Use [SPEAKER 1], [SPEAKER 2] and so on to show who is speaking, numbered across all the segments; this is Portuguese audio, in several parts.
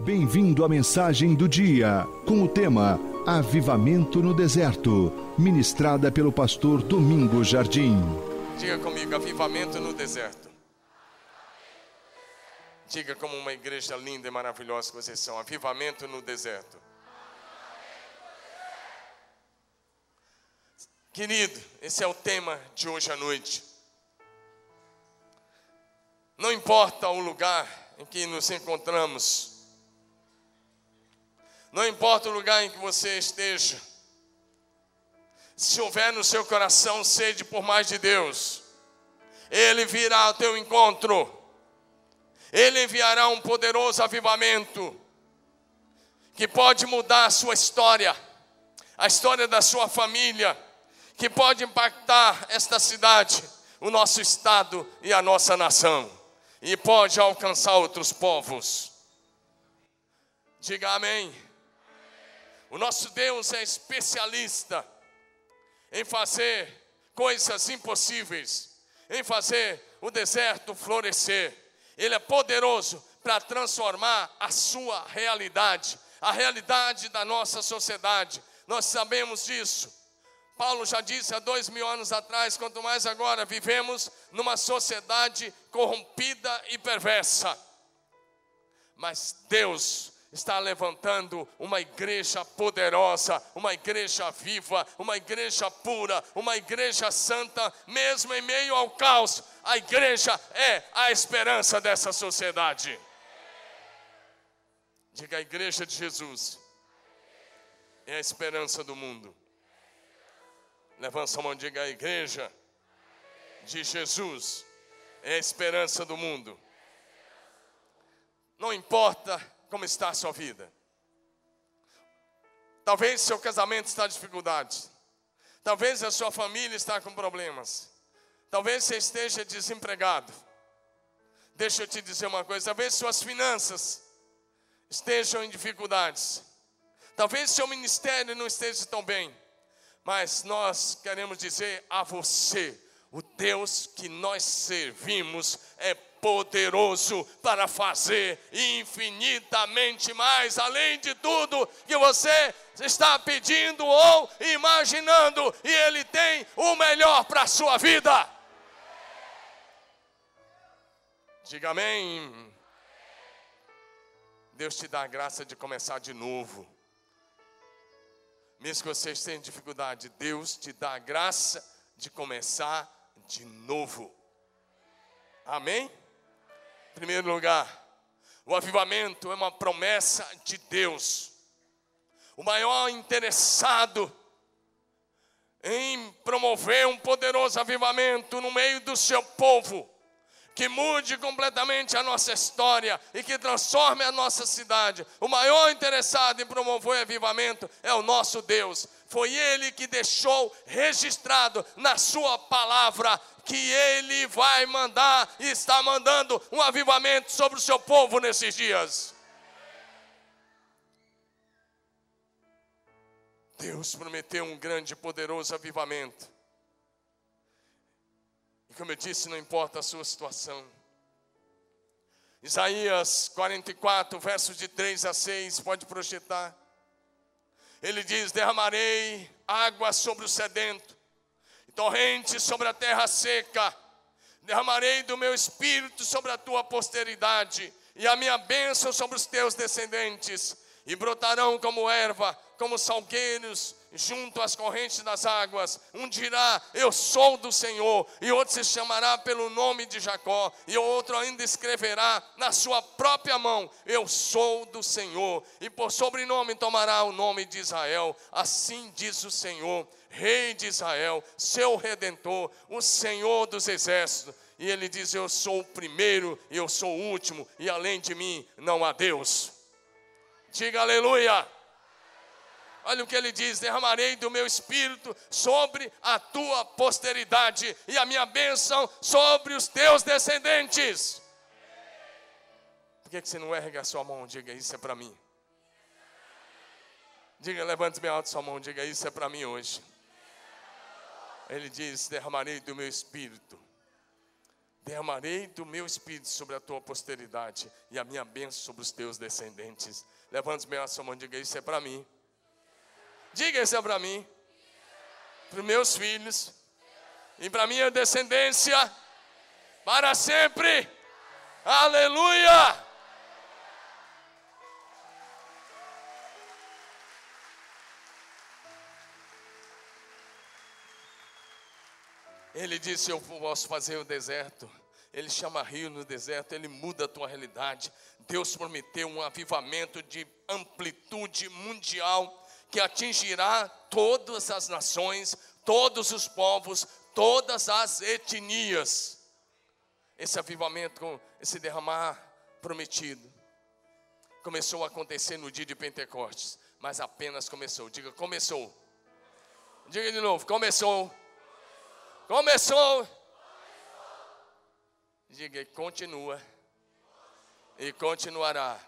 [SPEAKER 1] Bem-vindo à mensagem do dia, com o tema Avivamento no Deserto, ministrada pelo pastor Domingos Jardim.
[SPEAKER 2] Diga comigo, avivamento no deserto. Diga como uma igreja linda e maravilhosa que vocês são, avivamento no deserto. Querido, esse é o tema de hoje à noite. Não importa o lugar em que nos encontramos, não importa o lugar em que você esteja, se houver no seu coração sede por mais de Deus, Ele virá ao teu encontro, Ele enviará um poderoso avivamento, que pode mudar a sua história, a história da sua família, que pode impactar esta cidade, o nosso estado e a nossa nação, e pode alcançar outros povos. Diga amém. O nosso Deus é especialista em fazer coisas impossíveis, em fazer o deserto florescer. Ele é poderoso para transformar a sua realidade, a realidade da nossa sociedade. Nós sabemos disso. Paulo já disse há dois mil anos atrás, quanto mais agora vivemos numa sociedade corrompida e perversa. Mas Deus está levantando uma igreja poderosa, uma igreja viva, uma igreja pura, uma igreja santa, mesmo em meio ao caos. A igreja é a esperança dessa sociedade. Diga a igreja de Jesus. É a esperança do mundo. Levanta a mão e diga a igreja de Jesus. É a esperança do mundo. Não importa como está a sua vida. Talvez seu casamento está em dificuldade. Talvez a sua família está com problemas. Talvez você esteja desempregado. Deixa eu te dizer uma coisa, talvez suas finanças estejam em dificuldades. Talvez seu ministério não esteja tão bem. Mas nós queremos dizer a você, o Deus que nós servimos é poderoso para fazer infinitamente mais, além de tudo que você está pedindo ou imaginando, e Ele tem o melhor para a sua vida. Diga amém. Deus te dá a graça de começar de novo. Mesmo que você esteja em dificuldade, Deus te dá a graça de começar de novo. Amém? Primeiro lugar, o avivamento é uma promessa de Deus. O maior interessado em promover um poderoso avivamento no meio do seu povo, que mude completamente a nossa história e que transforme a nossa cidade. O maior interessado em promover avivamento é o nosso Deus. Foi Ele que deixou registrado na Sua palavra que Ele vai mandar e está mandando um avivamento sobre o seu povo nesses dias. Deus prometeu um grande e poderoso avivamento. E como eu disse, não importa a sua situação. Isaías 44, versos de 3 a 6, pode projetar. Ele diz: Derramarei água sobre o sedento, torrentes sobre a terra seca. Derramarei do meu espírito sobre a tua posteridade, e a minha bênção sobre os teus descendentes, e brotarão como erva, como salgueiros junto às correntes das águas. Um dirá: Eu sou do Senhor, e outro se chamará pelo nome de Jacó, e outro ainda escreverá na sua própria mão: Eu sou do Senhor, e por sobrenome tomará o nome de Israel. Assim diz o Senhor, Rei de Israel, seu redentor, o Senhor dos exércitos. E ele diz: Eu sou o primeiro e eu sou o último, e além de mim não há Deus. Diga aleluia. Olha o que ele diz: derramarei do meu espírito sobre a tua posteridade e a minha bênção sobre os teus descendentes. Por que, que você não erga a sua mão? Diga, isso é para mim. Diga, levante bem alto sua mão, diga, isso é para mim hoje. Ele diz: derramarei do meu espírito derramarei do meu espírito sobre a tua posteridade e a minha bênção sobre os teus descendentes. Levante bem a sua mão diga: Isso é para mim. Diga: Isso é para mim, para meus filhos e para minha descendência para sempre. Aleluia! Ele disse: Eu posso fazer o deserto. Ele chama rio no deserto, ele muda a tua realidade. Deus prometeu um avivamento de amplitude mundial que atingirá todas as nações, todos os povos, todas as etnias. Esse avivamento, esse derramar prometido, começou a acontecer no dia de Pentecostes, mas apenas começou. Diga, começou. Diga de novo, começou. Começou. Diga, continua. E continuará.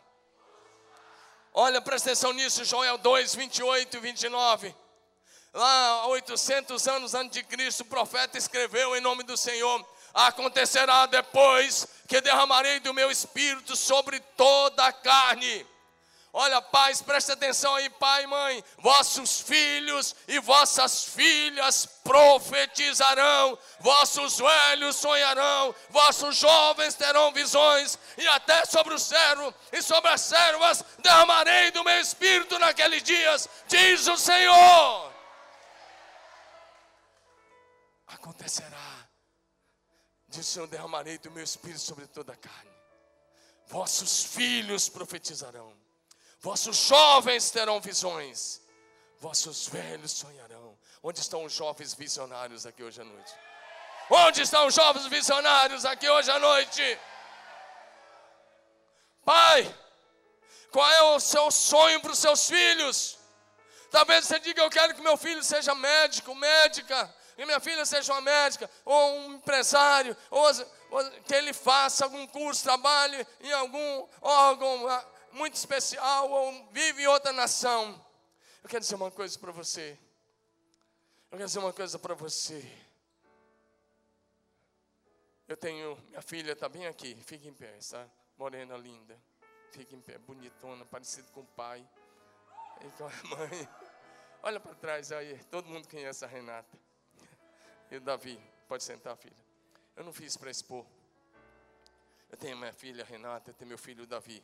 [SPEAKER 2] Olha, presta atenção nisso, Joel 2, 28 e 29. Lá, 800 anos antes de Cristo, o profeta escreveu em nome do Senhor: Acontecerá depois que derramarei do meu espírito sobre toda a carne Olha, pais, presta atenção aí, pai e mãe. Vossos filhos e vossas filhas profetizarão, vossos velhos sonharão, vossos jovens terão visões, e até sobre o servo e sobre as servas derramarei do meu espírito naqueles dias, diz o Senhor. Acontecerá, diz o Senhor: derramarei do meu espírito sobre toda a carne, vossos filhos profetizarão Vossos jovens terão visões, vossos velhos sonharão. Onde estão os jovens visionários aqui hoje à noite? Onde estão os jovens visionários aqui hoje à noite? Pai, qual é o seu sonho para os seus filhos? Talvez você diga: Eu quero que meu filho seja médico, médica, que minha filha seja uma médica, ou um empresário, ou, ou que ele faça algum curso, trabalhe em algum órgão muito especial ou vive em outra nação. Eu quero dizer uma coisa para você. Eu quero dizer uma coisa para você. Eu tenho, minha filha está bem aqui, fica em pé, está morena linda. Fica em pé, bonitona, parecida com o pai. E com a mãe. Olha para trás aí, todo mundo conhece a Renata. E o Davi, pode sentar, filha. Eu não fiz para expor. Eu tenho minha filha Renata, eu tenho meu filho Davi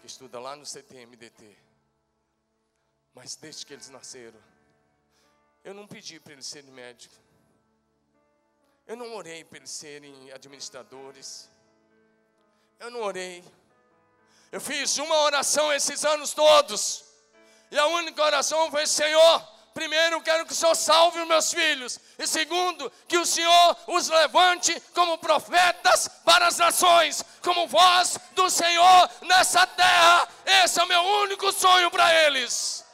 [SPEAKER 2] que estuda lá no CTMDT. Mas desde que eles nasceram, eu não pedi para eles serem médicos. Eu não orei para eles serem administradores. Eu não orei. Eu fiz uma oração esses anos todos. E a única oração foi: Senhor, primeiro quero que o Senhor salve os meus filhos. E segundo, que o Senhor os levante como profetas para as nações, como voz do Senhor nessa terra. Esse é o meu único sonho para eles.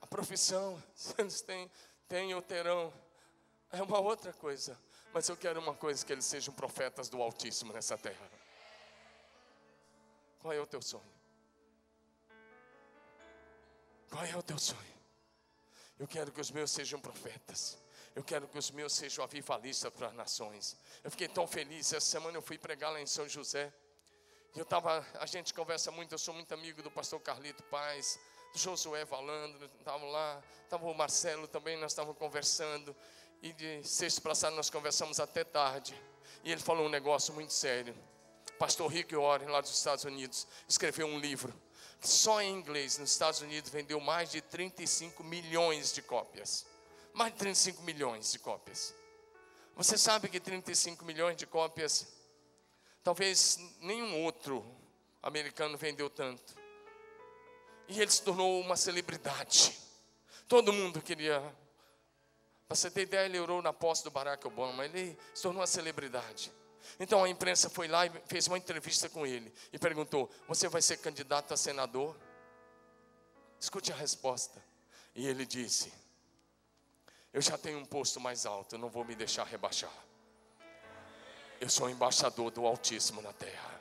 [SPEAKER 2] A profissão, se eles têm, têm ou terão, é uma outra coisa. Mas eu quero uma coisa: que eles sejam profetas do Altíssimo nessa terra. Qual é o teu sonho? Qual é o teu sonho? Eu quero que os meus sejam profetas. Eu quero que os meus sejam avivalistas para as nações. Eu fiquei tão feliz. Essa semana eu fui pregar lá em São José. Eu estava, a gente conversa muito, eu sou muito amigo do pastor Carlito Paz, do Josué Valandro, estava lá, estava o Marcelo também, nós estávamos conversando. E de sexta passada nós conversamos até tarde. E ele falou um negócio muito sério. Pastor Rick Warren, lá dos Estados Unidos, escreveu um livro só em inglês, nos Estados Unidos, vendeu mais de 35 milhões de cópias. Mais de 35 milhões de cópias. Você sabe que 35 milhões de cópias, talvez nenhum outro americano vendeu tanto. E ele se tornou uma celebridade. Todo mundo queria. Para você ter ideia, ele orou na posse do Barack Obama. Ele se tornou uma celebridade. Então a imprensa foi lá e fez uma entrevista com ele e perguntou: Você vai ser candidato a senador? Escute a resposta. E ele disse: Eu já tenho um posto mais alto, não vou me deixar rebaixar. Eu sou embaixador do Altíssimo na terra.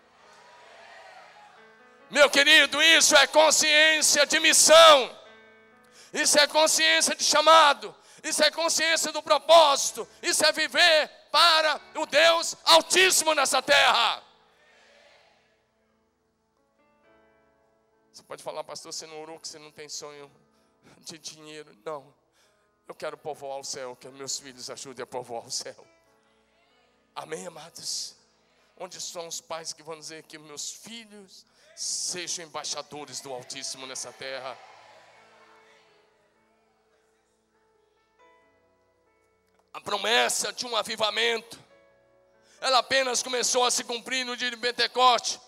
[SPEAKER 2] Meu querido, isso é consciência de missão. Isso é consciência de chamado. Isso é consciência do propósito. Isso é viver para o Deus Altíssimo nessa terra. Você pode falar, pastor, você não orou que você não tem sonho de dinheiro. Não. Eu quero povoar o céu, que meus filhos ajudem a povoar o céu. Amém, amados? Onde estão os pais que vão dizer que meus filhos sejam embaixadores do Altíssimo nessa terra? A promessa de um avivamento, ela apenas começou a se cumprir no dia de Pentecoste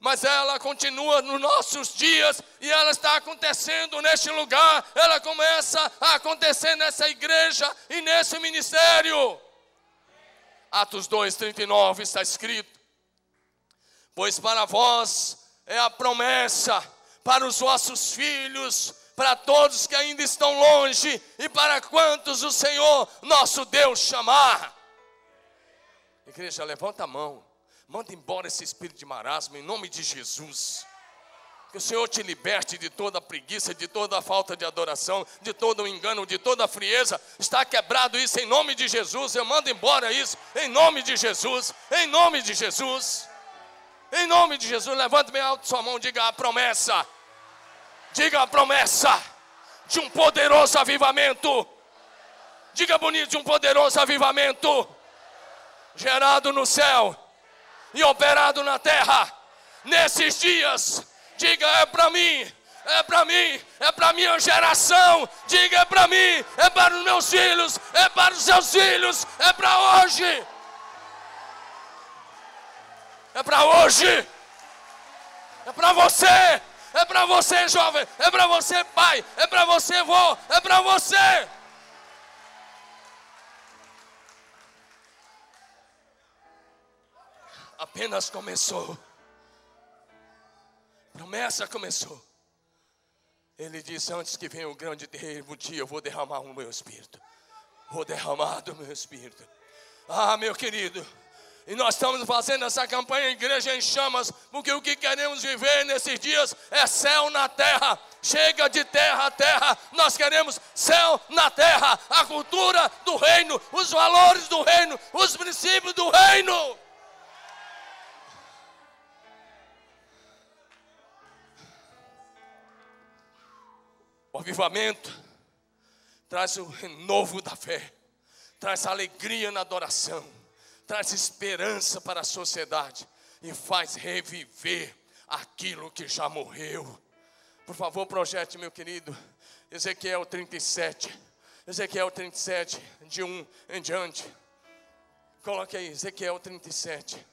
[SPEAKER 2] mas ela continua nos nossos dias e ela está acontecendo neste lugar, ela começa a acontecer nessa igreja e nesse ministério. Atos 2, 39 está escrito: Pois para vós é a promessa, para os vossos filhos, para todos que ainda estão longe e para quantos o Senhor nosso Deus chamar. Igreja, levanta a mão. Manda embora esse espírito de marasmo em nome de Jesus. Que o Senhor te liberte de toda preguiça, de toda falta de adoração, de todo o engano, de toda a frieza. Está quebrado isso em nome de Jesus. Eu mando embora isso em nome de Jesus. Em nome de Jesus. Em nome de Jesus. Levante bem alto sua mão, diga a promessa. Diga a promessa de um poderoso avivamento. Diga bonito de um poderoso avivamento gerado no céu e operado na terra. Nesses dias, diga é para mim, é para mim, é para minha geração. Diga é para mim, é para os meus filhos, é para os seus filhos, é para hoje. É para hoje. É para você. É para você, jovem. É para você, pai. É para você, vô. É para você. apenas começou. Promessa começou. Ele disse: Antes que venha o grande terrível dia, eu vou derramar o meu espírito. Vou derramar do meu espírito. Ah, meu querido. E nós estamos fazendo essa campanha Igreja em Chamas, porque o que queremos viver nesses dias é céu na terra. Chega de terra a terra, nós queremos céu na terra, a cultura do reino, os valores do reino, os princípios do reino. O avivamento traz o renovo da fé, traz alegria na adoração, traz esperança para a sociedade e faz reviver aquilo que já morreu. Por favor, projete, meu querido, Ezequiel 37. Ezequiel 37, de 1 em diante. Coloque aí, Ezequiel 37.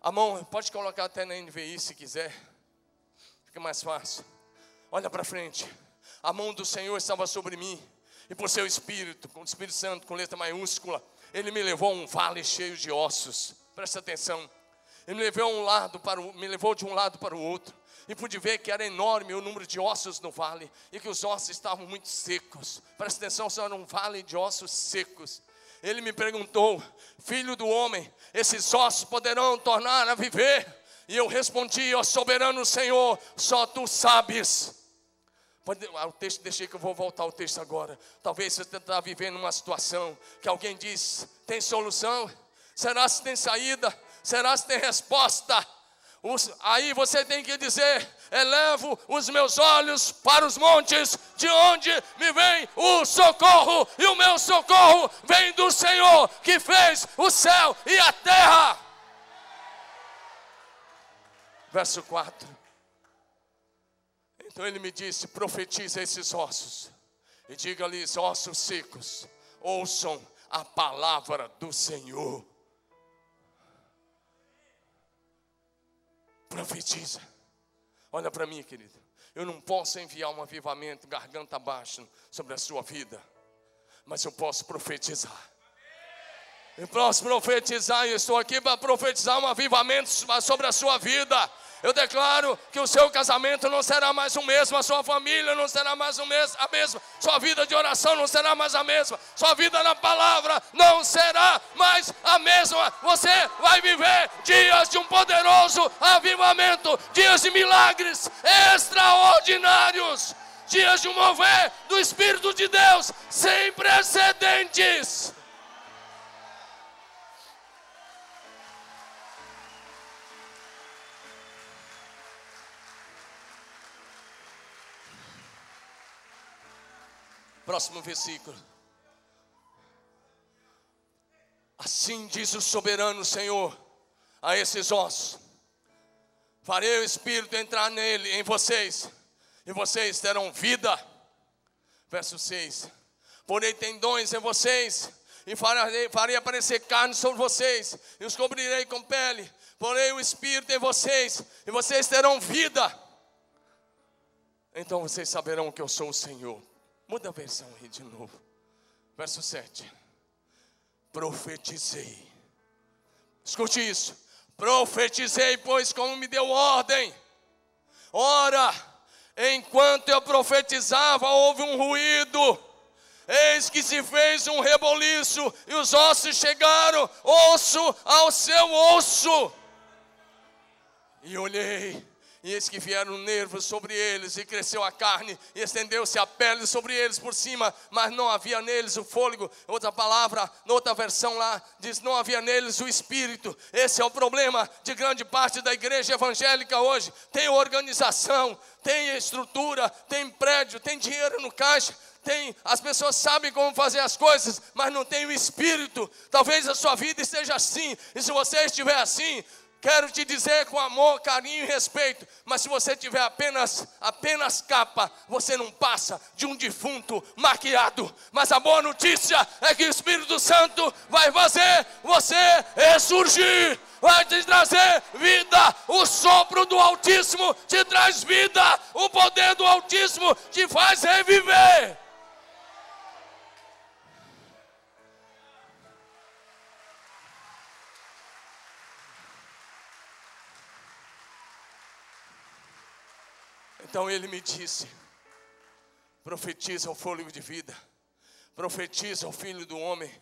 [SPEAKER 2] A mão, pode colocar até na NVI se quiser. Fica mais fácil. Olha para frente a mão do Senhor estava sobre mim, e por seu Espírito, com o Espírito Santo, com letra maiúscula, ele me levou a um vale cheio de ossos. Presta atenção. Ele me levou, um lado para o, me levou de um lado para o outro. E pude ver que era enorme o número de ossos no vale. E que os ossos estavam muito secos. Presta atenção, isso era um vale de ossos secos. Ele me perguntou: Filho do homem, esses ossos poderão tornar a viver? E eu respondi: Ó soberano Senhor, só tu sabes. Ah, o texto, deixei que eu vou voltar ao texto agora. Talvez você está vivendo uma situação que alguém diz: tem solução? Será se tem saída? Será se tem resposta? Aí você tem que dizer: elevo os meus olhos para os montes, de onde me vem o socorro, e o meu socorro vem do Senhor que fez o céu e a terra. Verso 4. Então ele me disse: profetiza esses ossos e diga-lhes, ossos secos, ouçam a palavra do Senhor. Profetiza. Olha para mim, querido. Eu não posso enviar um avivamento garganta abaixo sobre a sua vida, mas eu posso profetizar. Eu posso profetizar, eu estou aqui para profetizar um avivamento sobre a sua vida. Eu declaro que o seu casamento não será mais o mesmo, a sua família não será mais o a mesma, sua vida de oração não será mais a mesma, sua vida na palavra não será mais a mesma. Você vai viver dias de um poderoso avivamento, dias de milagres extraordinários, dias de um mover do Espírito de Deus sem precedentes. Próximo versículo. Assim diz o soberano Senhor a esses ossos: Farei o Espírito entrar nele, em vocês, e vocês terão vida. Verso 6: Porei tendões em vocês, e farei, farei aparecer carne sobre vocês, e os cobrirei com pele. Porei o Espírito em vocês, e vocês terão vida. Então vocês saberão que eu sou o Senhor. Muda a versão aí de novo. Verso 7 profetizei. Escute isso. Profetizei, pois como me deu ordem. Ora, enquanto eu profetizava, houve um ruído. Eis que se fez um reboliço, e os ossos chegaram, osso ao seu osso. E olhei, e eis que vieram nervos sobre eles, e cresceu a carne, e estendeu-se a pele sobre eles por cima, mas não havia neles o fôlego. Outra palavra, outra versão lá, diz: não havia neles o espírito. Esse é o problema de grande parte da igreja evangélica hoje. Tem organização, tem estrutura, tem prédio, tem dinheiro no caixa, tem, as pessoas sabem como fazer as coisas, mas não tem o espírito. Talvez a sua vida esteja assim, e se você estiver assim, Quero te dizer com amor, carinho e respeito, mas se você tiver apenas apenas capa, você não passa de um defunto maquiado. Mas a boa notícia é que o Espírito Santo vai fazer você ressurgir, vai te trazer vida. O sopro do Altíssimo te traz vida, o poder do Altíssimo te faz reviver. Então ele me disse: profetiza o fôlego de vida, profetiza o filho do homem,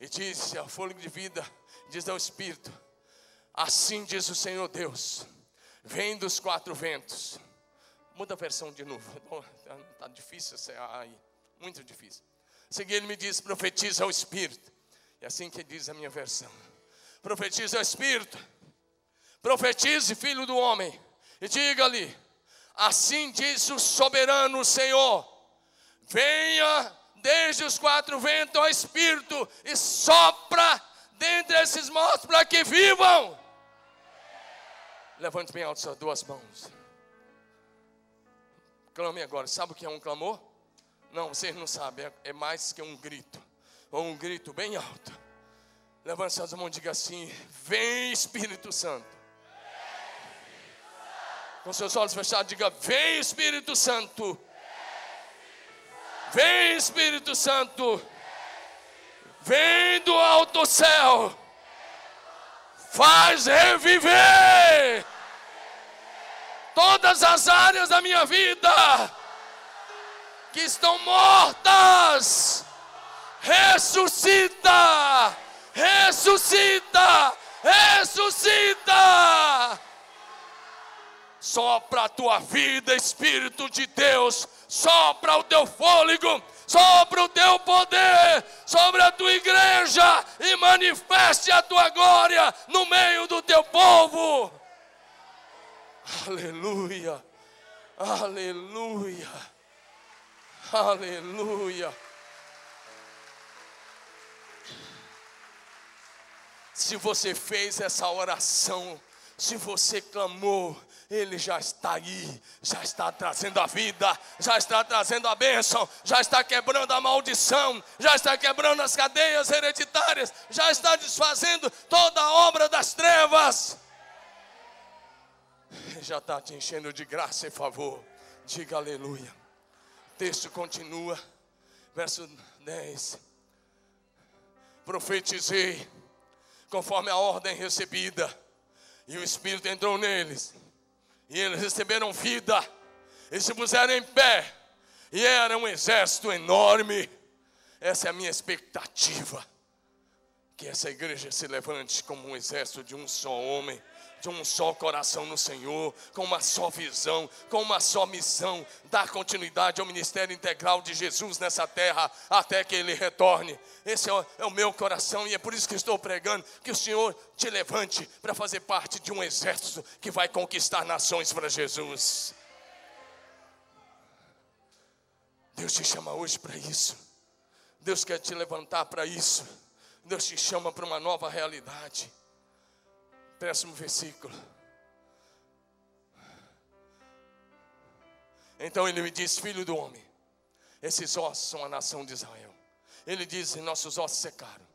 [SPEAKER 2] e disse ao fôlego de vida, diz ao Espírito: assim diz o Senhor Deus, vem dos quatro ventos. Muda a versão de novo, está difícil aí, muito difícil. Seguir ele me diz: profetiza ao Espírito, é assim que diz a minha versão: profetiza ao Espírito, profetize, filho do homem, e diga-lhe: Assim diz o soberano Senhor: venha desde os quatro ventos ao Espírito e sopra dentre esses mortos para que vivam. Levante bem alto suas duas mãos. Clame agora. Sabe o que é um clamor? Não, vocês não sabem. É, é mais que um grito. Ou um grito bem alto. Levante suas mãos e diga assim: Vem Espírito Santo com seus olhos fechados, diga: Vem Espírito Santo. Vem Espírito Santo. Vem do alto céu. Faz reviver todas as áreas da minha vida que estão mortas. Ressuscita! Ressuscita! Ressuscita! Sopra a tua vida, Espírito de Deus. Sopra o teu fôlego. Sopra o teu poder sobre a tua igreja e manifeste a tua glória no meio do teu povo. Aleluia, aleluia, aleluia. Se você fez essa oração, se você clamou, ele já está aí, já está trazendo a vida, já está trazendo a bênção, já está quebrando a maldição, já está quebrando as cadeias hereditárias, já está desfazendo toda a obra das trevas. Já está te enchendo de graça e favor. Diga aleluia. O texto continua, verso 10. Profetizei conforme a ordem recebida, e o Espírito entrou neles e eles receberam vida, e se puseram em pé, e era um exército enorme. Essa é a minha expectativa. Que essa igreja se levante como um exército de um só homem, de um só coração no Senhor, com uma só visão, com uma só missão, dar continuidade ao ministério integral de Jesus nessa terra até que ele retorne. Esse é o, é o meu coração e é por isso que estou pregando que o Senhor te levante para fazer parte de um exército que vai conquistar nações para Jesus. Deus te chama hoje para isso. Deus quer te levantar para isso. Deus te chama para uma nova realidade. Próximo versículo. Então ele me diz: Filho do homem, esses ossos são a nação de Israel. Ele diz: Nossos ossos secaram,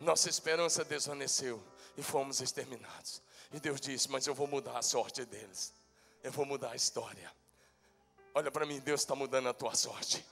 [SPEAKER 2] nossa esperança desvaneceu e fomos exterminados. E Deus disse: Mas eu vou mudar a sorte deles, eu vou mudar a história. Olha para mim, Deus está mudando a tua sorte,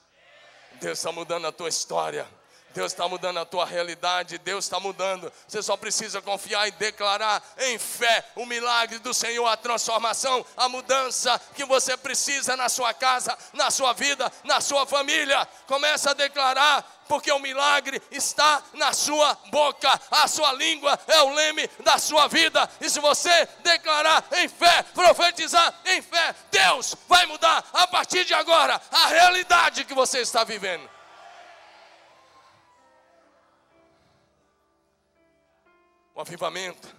[SPEAKER 2] Deus está mudando a tua história. Deus está mudando a tua realidade, Deus está mudando. Você só precisa confiar e declarar em fé o milagre do Senhor, a transformação, a mudança que você precisa na sua casa, na sua vida, na sua família. Começa a declarar, porque o milagre está na sua boca, a sua língua é o leme da sua vida. E se você declarar em fé, profetizar em fé, Deus vai mudar a partir de agora a realidade que você está vivendo. O avivamento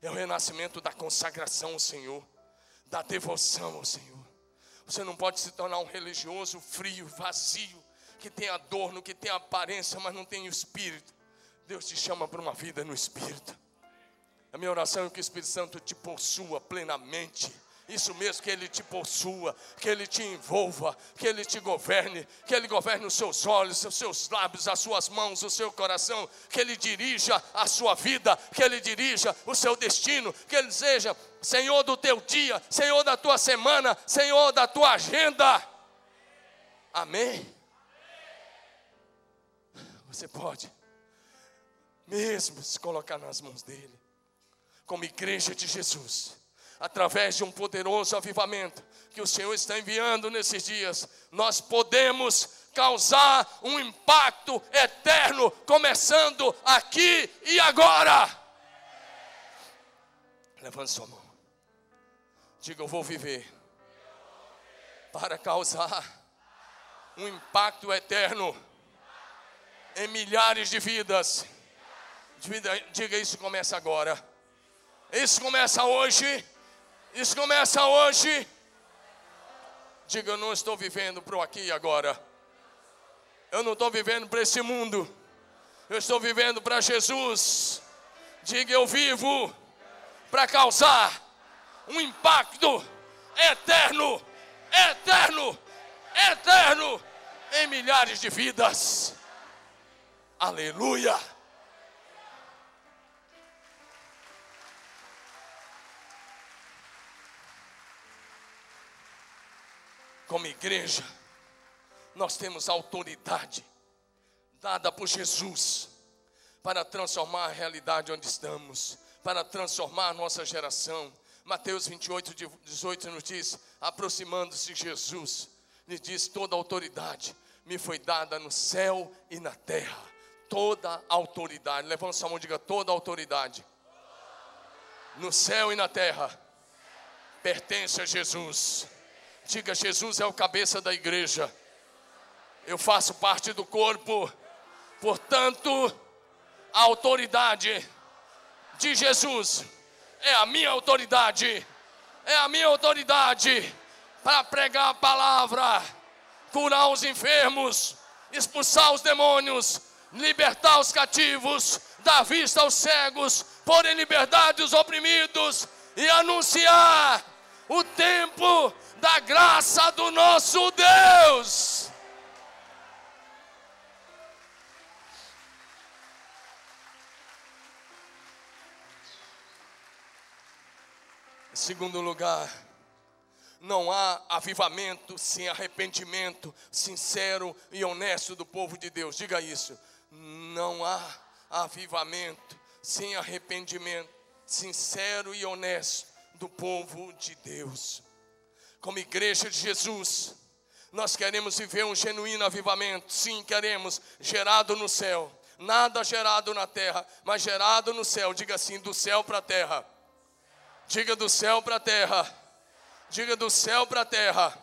[SPEAKER 2] é o renascimento da consagração ao Senhor, da devoção ao Senhor. Você não pode se tornar um religioso frio, vazio, que tem adorno, que tem aparência, mas não tem o espírito. Deus te chama para uma vida no espírito. A minha oração é que o Espírito Santo te possua plenamente isso mesmo, que Ele te possua, que Ele te envolva, que Ele te governe, que Ele governe os seus olhos, os seus lábios, as suas mãos, o seu coração, que Ele dirija a sua vida, que Ele dirija o seu destino, que Ele seja Senhor do teu dia, Senhor da tua semana, Senhor da tua agenda. Amém? Você pode, mesmo se colocar nas mãos dEle, como igreja de Jesus através de um poderoso avivamento que o Senhor está enviando nesses dias, nós podemos causar um impacto eterno, começando aqui e agora. Levante sua mão. Diga, eu vou viver para causar um impacto eterno em milhares de vidas. Diga, isso começa agora. Isso começa hoje. Isso começa hoje. Diga, eu não estou vivendo para o aqui e agora. Eu não estou vivendo para esse mundo. Eu estou vivendo para Jesus. Diga, eu vivo para causar um impacto eterno, eterno, eterno em milhares de vidas. Aleluia. Como igreja, nós temos autoridade dada por Jesus para transformar a realidade onde estamos, para transformar a nossa geração. Mateus 28, 18 nos diz: aproximando-se Jesus, lhe diz: toda autoridade me foi dada no céu e na terra. Toda autoridade, levanta sua mão e diga: toda autoridade no céu e na terra pertence a Jesus. Diga: Jesus é o cabeça da igreja. Eu faço parte do corpo. Portanto, a autoridade de Jesus é a minha autoridade. É a minha autoridade para pregar a palavra, curar os enfermos, expulsar os demônios, libertar os cativos, dar vista aos cegos, pôr em liberdade os oprimidos e anunciar o tempo da graça do nosso Deus. Em segundo lugar, não há avivamento sem arrependimento sincero e honesto do povo de Deus. Diga isso. Não há avivamento sem arrependimento sincero e honesto do povo de Deus como igreja de Jesus, nós queremos viver um genuíno avivamento, sim, queremos, gerado no céu, nada gerado na terra, mas gerado no céu, diga assim, do céu para a terra, diga do céu para a terra, diga do céu para a terra,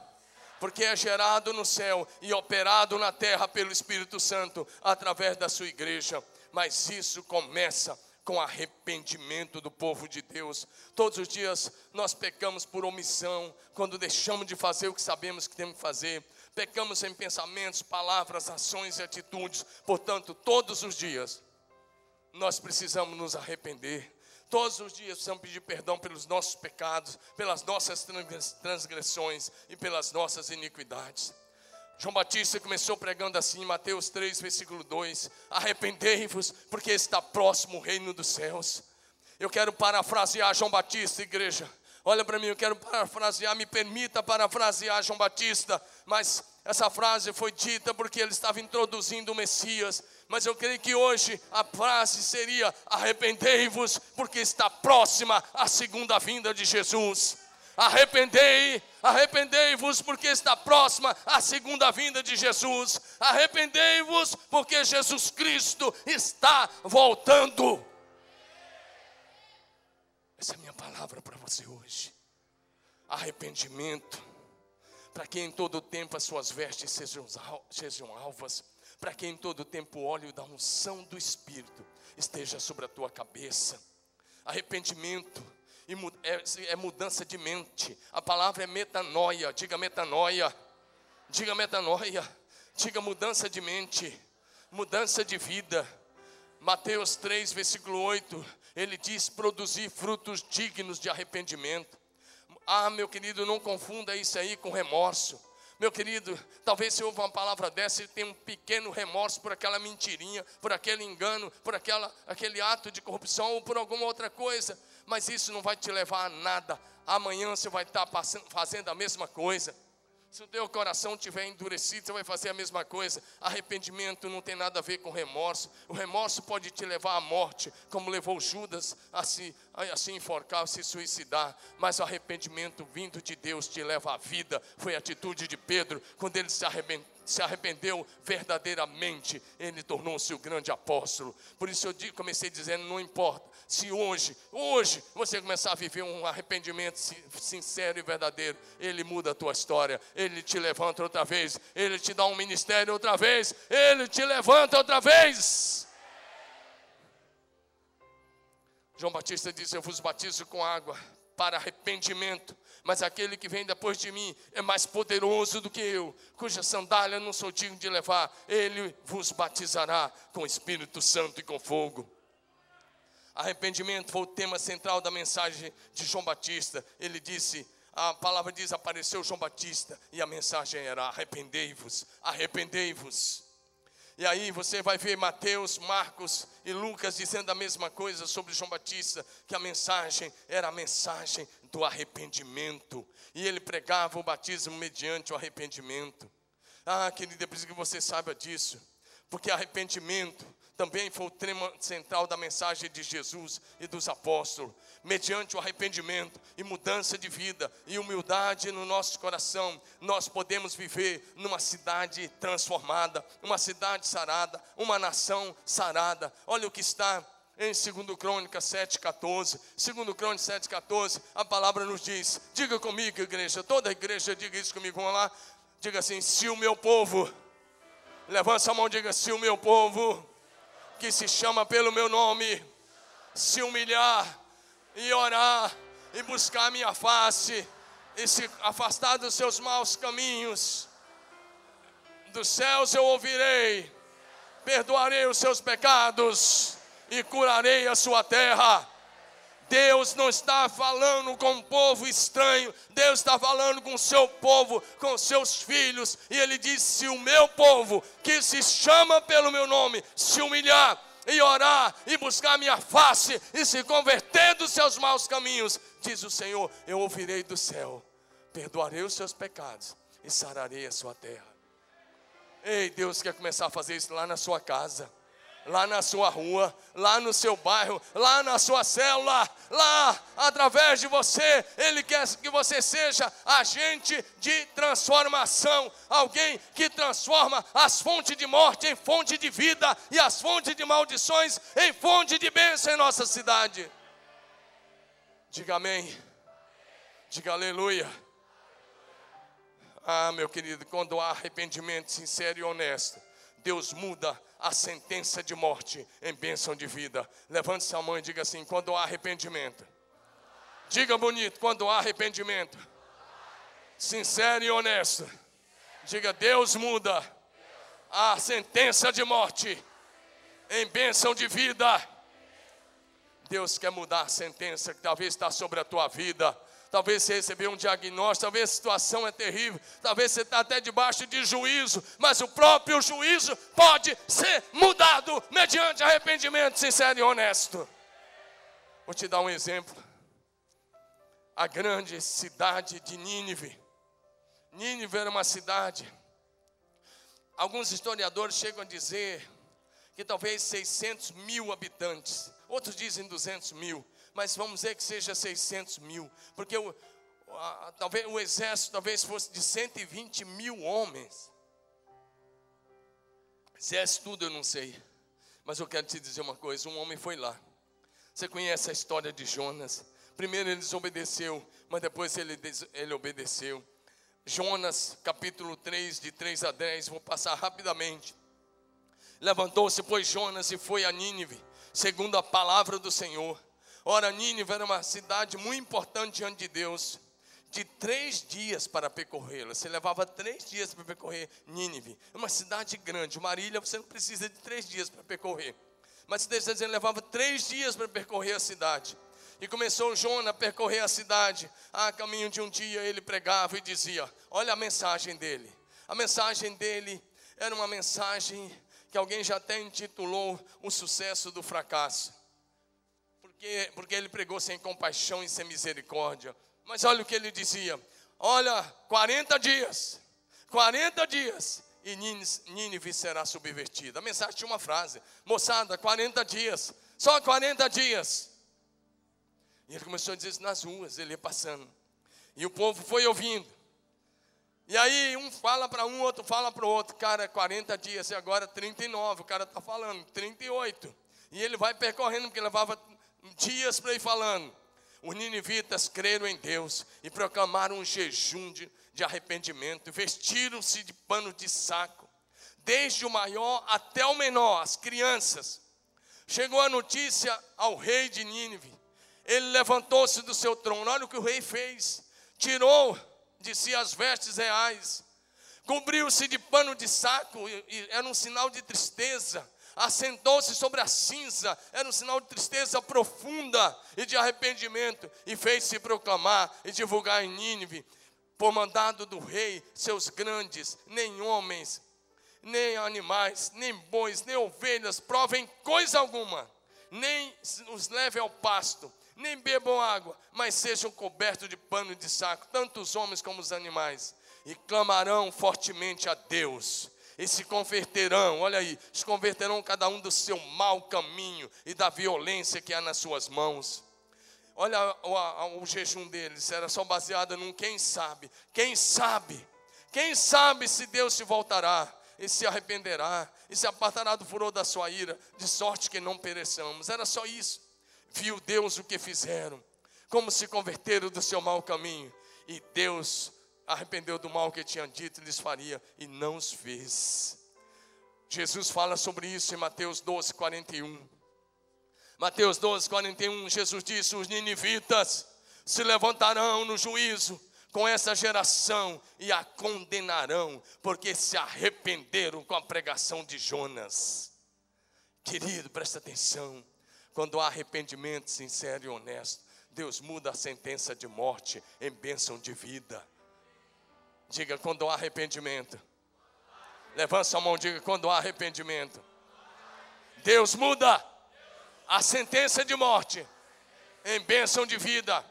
[SPEAKER 2] porque é gerado no céu e operado na terra pelo Espírito Santo através da sua igreja, mas isso começa com arrependimento do povo de Deus. Todos os dias nós pecamos por omissão, quando deixamos de fazer o que sabemos que temos que fazer. pecamos em pensamentos, palavras, ações e atitudes. Portanto, todos os dias, nós precisamos nos arrepender. Todos os dias precisamos pedir perdão pelos nossos pecados, pelas nossas transgressões e pelas nossas iniquidades. João Batista começou pregando assim Mateus 3, versículo 2: Arrependei-vos, porque está próximo o reino dos céus. Eu quero parafrasear João Batista, igreja. Olha para mim, eu quero parafrasear, me permita parafrasear João Batista, mas essa frase foi dita porque ele estava introduzindo o Messias. Mas eu creio que hoje a frase seria: arrependei-vos, porque está próxima a segunda vinda de Jesus. Arrependei, arrependei-vos, porque está próxima a segunda vinda de Jesus. Arrependei-vos, porque Jesus Cristo está voltando. Essa é a minha palavra para você hoje. Arrependimento, para que em todo tempo as suas vestes sejam, alvas, para que em todo tempo o óleo da unção do Espírito esteja sobre a tua cabeça. Arrependimento é, é mudança de mente. A palavra é metanoia. Diga metanoia. Diga metanoia. Diga mudança de mente. Mudança de vida. Mateus 3, versículo 8 ele diz: produzir frutos dignos de arrependimento. Ah, meu querido, não confunda isso aí com remorso. Meu querido, talvez se ouva uma palavra dessa e tenha um pequeno remorso por aquela mentirinha, por aquele engano, por aquela, aquele ato de corrupção ou por alguma outra coisa, mas isso não vai te levar a nada. Amanhã você vai estar passando, fazendo a mesma coisa. Se o teu coração tiver endurecido, você vai fazer a mesma coisa. Arrependimento não tem nada a ver com remorso. O remorso pode te levar à morte, como levou Judas a se, a se enforcar, a se suicidar. Mas o arrependimento vindo de Deus te leva à vida. Foi a atitude de Pedro quando ele se arrependeu se arrependeu verdadeiramente, ele tornou-se o grande apóstolo. Por isso eu comecei dizendo: não importa se hoje, hoje você começar a viver um arrependimento sincero e verdadeiro, ele muda a tua história, ele te levanta outra vez, ele te dá um ministério outra vez, ele te levanta outra vez. João Batista diz: Eu vos batizo com água para arrependimento mas aquele que vem depois de mim é mais poderoso do que eu, cuja sandália não sou digno de levar, ele vos batizará com o Espírito Santo e com fogo. Arrependimento foi o tema central da mensagem de João Batista. Ele disse: a palavra diz: apareceu João Batista, e a mensagem era: arrependei-vos, arrependei-vos. E aí você vai ver Mateus, Marcos e Lucas dizendo a mesma coisa sobre João Batista, que a mensagem era a mensagem do arrependimento. E ele pregava o batismo mediante o arrependimento. Ah, querido, é preciso que você saiba disso. Porque arrependimento também foi o tema central da mensagem de Jesus e dos apóstolos. Mediante o arrependimento e mudança de vida e humildade no nosso coração, nós podemos viver numa cidade transformada, uma cidade sarada, uma nação sarada. Olha o que está em 2 Crônicas 7,14. 2 Crônicas 7,14, a palavra nos diz: diga comigo, igreja, toda igreja diga isso comigo, vamos lá. Diga assim: se o meu povo, levanta a mão, diga: se o meu povo, que se chama pelo meu nome, se humilhar e orar e buscar a minha face e se afastar dos seus maus caminhos, dos céus eu ouvirei, perdoarei os seus pecados e curarei a sua terra. Deus não está falando com um povo estranho, Deus está falando com o seu povo, com seus filhos, e Ele diz: se o meu povo, que se chama pelo meu nome, se humilhar e orar e buscar minha face e se converter dos seus maus caminhos, diz o Senhor: eu ouvirei do céu, perdoarei os seus pecados e sararei a sua terra. Ei, Deus quer começar a fazer isso lá na sua casa lá na sua rua, lá no seu bairro, lá na sua célula, lá através de você, Ele quer que você seja agente de transformação, alguém que transforma as fontes de morte em fonte de vida e as fontes de maldições em fonte de bênção em nossa cidade. Diga amém, diga aleluia. Ah, meu querido, quando há arrependimento sincero e honesto, Deus muda a sentença de morte em bênção de vida. Levante sua mão e diga assim: quando há arrependimento. Diga bonito, quando há arrependimento. Sincero e honesto. Diga, Deus muda a sentença de morte em bênção de vida. Deus quer mudar a sentença que talvez está sobre a tua vida. Talvez você recebeu um diagnóstico, talvez a situação é terrível, talvez você está até debaixo de juízo, mas o próprio juízo pode ser mudado mediante arrependimento sincero e honesto. Vou te dar um exemplo. A grande cidade de Nínive. Nínive era uma cidade. Alguns historiadores chegam a dizer que talvez 600 mil habitantes, outros dizem 200 mil, mas vamos dizer que seja 600 mil, porque o, a, talvez o exército talvez fosse de 120 mil homens. Se é isso tudo, eu não sei, mas eu quero te dizer uma coisa: um homem foi lá. Você conhece a história de Jonas? Primeiro ele desobedeceu, mas depois ele, ele obedeceu. Jonas, capítulo 3, de 3 a 10, vou passar rapidamente. Levantou-se, pois, Jonas e foi a Nínive, segundo a palavra do Senhor. Ora, Nínive era uma cidade muito importante diante de Deus, de três dias para percorrê-la. Você levava três dias para percorrer Nínive. É uma cidade grande, ilha, você não precisa de três dias para percorrer. Mas Deus está dizendo, levava três dias para percorrer a cidade. E começou Jonas a percorrer a cidade. A caminho de um dia ele pregava e dizia: Olha a mensagem dele. A mensagem dele era uma mensagem que alguém já até intitulou O Sucesso do Fracasso. Porque, porque ele pregou sem compaixão e sem misericórdia. Mas olha o que ele dizia: Olha, 40 dias, 40 dias, e Nínive será subvertida. A mensagem tinha uma frase: Moçada, 40 dias, só 40 dias. E ele começou a dizer isso nas ruas, ele ia passando. E o povo foi ouvindo. E aí um fala para um, outro fala para o outro, cara, 40 dias e agora 39, o cara está falando 38. E ele vai percorrendo, porque levava dias para ir falando. Os ninivitas creram em Deus e proclamaram um jejum de, de arrependimento, vestiram-se de pano de saco, desde o maior até o menor, as crianças. Chegou a notícia ao rei de Nínive. Ele levantou-se do seu trono. Olha o que o rei fez: tirou de si as vestes reais, cobriu-se de pano de saco, e era um sinal de tristeza, assentou-se sobre a cinza, era um sinal de tristeza profunda e de arrependimento, e fez-se proclamar e divulgar em Nínive, por mandado do rei, seus grandes, nem homens, nem animais, nem bois, nem ovelhas, provem coisa alguma, nem os leve ao pasto, nem bebam água, mas sejam cobertos de pano de saco, tanto os homens como os animais, e clamarão fortemente a Deus, e se converterão, olha aí, se converterão cada um do seu mau caminho e da violência que há nas suas mãos. Olha o, o, o jejum deles, era só baseado num quem sabe, quem sabe, quem sabe se Deus se voltará e se arrependerá e se apartará do furor da sua ira, de sorte que não pereçamos. Era só isso viu Deus o que fizeram, como se converteram do seu mau caminho, e Deus arrependeu do mal que tinha dito lhes faria e não os fez. Jesus fala sobre isso em Mateus 12, 41. Mateus 12, 41, Jesus disse: Os ninivitas se levantarão no juízo com essa geração e a condenarão, porque se arrependeram com a pregação de Jonas. Querido, presta atenção. Quando há arrependimento sincero e honesto, Deus muda a sentença de morte em bênção de vida. Diga quando há arrependimento. Levanta a mão, diga quando há arrependimento. Deus muda a sentença de morte em bênção de vida.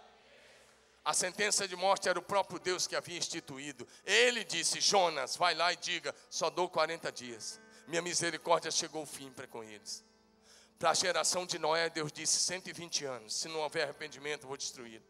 [SPEAKER 2] A sentença de morte era o próprio Deus que havia instituído. Ele disse: Jonas, vai lá e diga: só dou 40 dias. Minha misericórdia chegou ao fim para com eles. Para a geração de Noé, Deus disse 120 anos. Se não houver arrependimento, vou destruir.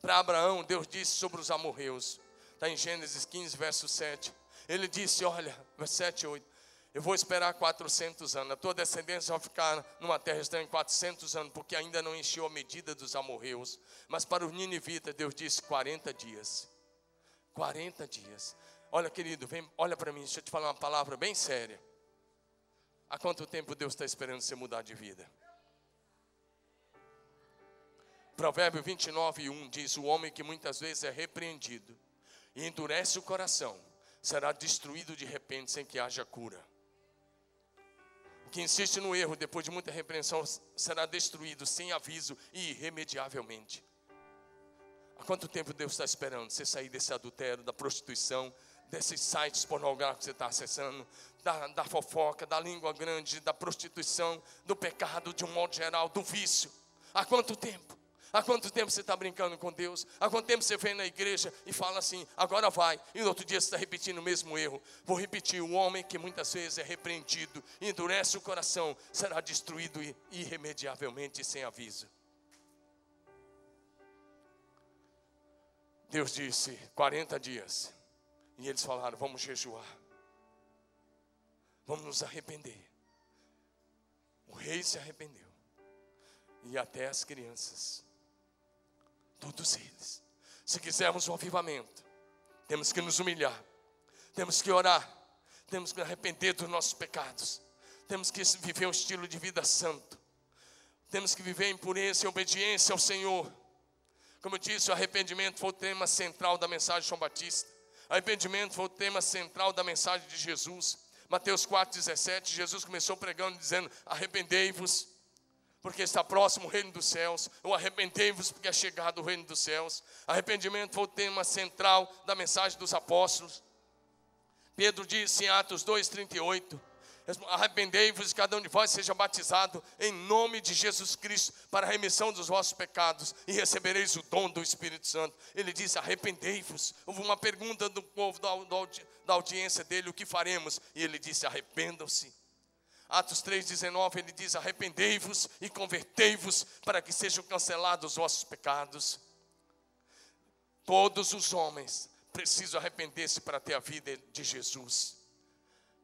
[SPEAKER 2] Para Abraão, Deus disse sobre os amorreus. Está em Gênesis 15, verso 7. Ele disse: Olha, verso 7 e 8. Eu vou esperar 400 anos. A tua descendência vai ficar numa terra estranha 400 anos, porque ainda não encheu a medida dos amorreus. Mas para os ninivitas, Deus disse 40 dias. 40 dias. Olha, querido, vem, olha para mim, deixa eu te falar uma palavra bem séria. Há quanto tempo Deus está esperando você mudar de vida? Provérbio 29, 1 diz: O homem que muitas vezes é repreendido e endurece o coração, será destruído de repente sem que haja cura. O que insiste no erro, depois de muita repreensão, será destruído sem aviso e irremediavelmente. Há quanto tempo Deus está esperando você sair desse adultério, da prostituição, desses sites pornográficos que você está acessando, da, da fofoca, da língua grande, da prostituição, do pecado de um modo geral, do vício? Há quanto tempo? Há quanto tempo você está brincando com Deus? Há quanto tempo você vem na igreja e fala assim, agora vai, e no outro dia você está repetindo o mesmo erro? Vou repetir: o homem que muitas vezes é repreendido, endurece o coração, será destruído irremediavelmente sem aviso. Deus disse: 40 dias. E eles falaram: vamos jejuar, vamos nos arrepender. O rei se arrependeu, e até as crianças. Todos eles. Se quisermos um avivamento, temos que nos humilhar, temos que orar, temos que arrepender dos nossos pecados, temos que viver um estilo de vida santo, temos que viver em pureza e obediência ao Senhor. Como eu disse, o arrependimento foi o tema central da mensagem de João Batista. Arrependimento foi o tema central da mensagem de Jesus. Mateus 4,17, Jesus começou pregando, dizendo: Arrependei-vos porque está próximo o reino dos céus, ou arrependei-vos, porque é chegado o reino dos céus. Arrependimento foi o tema central da mensagem dos apóstolos. Pedro disse em Atos 2,38: Arrependei-vos e cada um de vós seja batizado em nome de Jesus Cristo para a remissão dos vossos pecados e recebereis o dom do Espírito Santo. Ele disse: Arrependei-vos. Houve uma pergunta do povo, da audiência dele: O que faremos? E ele disse: Arrependam-se Atos 3,19 ele diz: Arrependei-vos e convertei-vos para que sejam cancelados os vossos pecados. Todos os homens precisam arrepender-se para ter a vida de Jesus.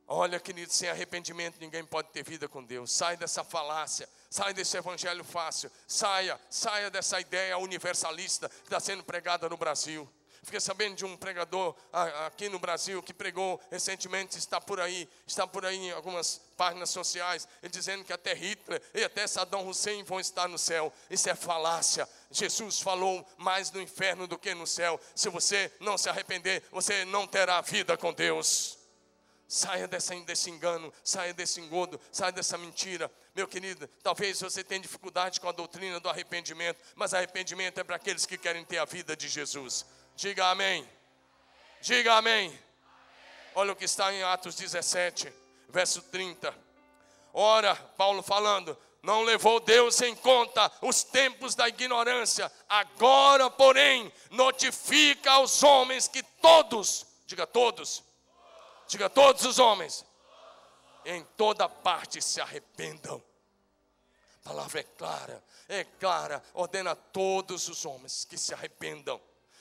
[SPEAKER 2] Olha, querido, sem arrependimento ninguém pode ter vida com Deus. Sai dessa falácia, sai desse evangelho fácil, saia, saia dessa ideia universalista que está sendo pregada no Brasil. Fiquei sabendo de um pregador aqui no Brasil que pregou recentemente, está por aí, está por aí em algumas páginas sociais, ele dizendo que até Hitler e até Saddam Hussein vão estar no céu. Isso é falácia. Jesus falou mais no inferno do que no céu. Se você não se arrepender, você não terá vida com Deus. Saia desse engano, saia desse engodo, saia dessa mentira. Meu querido, talvez você tenha dificuldade com a doutrina do arrependimento, mas arrependimento é para aqueles que querem ter a vida de Jesus. Diga amém. Diga amém. Olha o que está em Atos 17, verso 30. Ora, Paulo falando, não levou Deus em conta os tempos da ignorância, agora, porém, notifica aos homens que todos, diga todos, diga todos os homens, em toda parte se arrependam. A palavra é clara, é clara, ordena a todos os homens que se arrependam.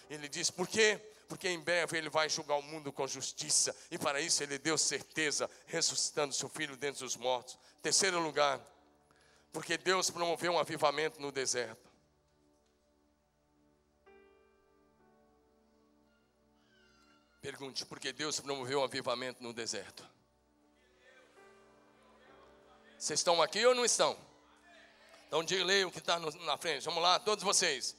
[SPEAKER 2] Ele diz: por quê? Porque em breve ele vai julgar o mundo com justiça, e para isso ele deu certeza, ressuscitando seu filho dentre os mortos. Terceiro lugar, porque Deus promoveu um avivamento no deserto. Pergunte, por que Deus promoveu um avivamento no deserto? Vocês estão aqui ou não estão? Então diga, leia o que está na frente. Vamos lá, todos vocês.